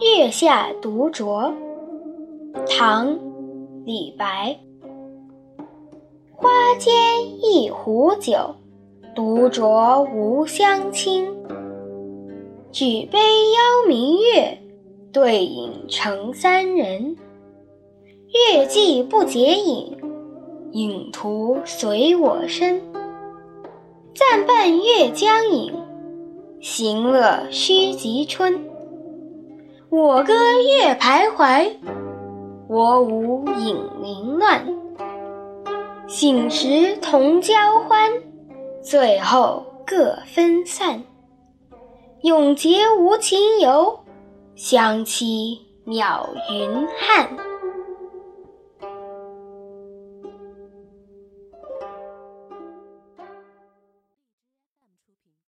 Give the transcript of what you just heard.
月下独酌，唐·李白。花间一壶酒，独酌无相亲。举杯邀明月，对影成三人。月既不解饮，影徒随我身。暂伴月将影，行乐须及春。我歌月徘徊，我舞影零乱。醒时同交欢，醉后各分散。永结无情游，相期邈云汉。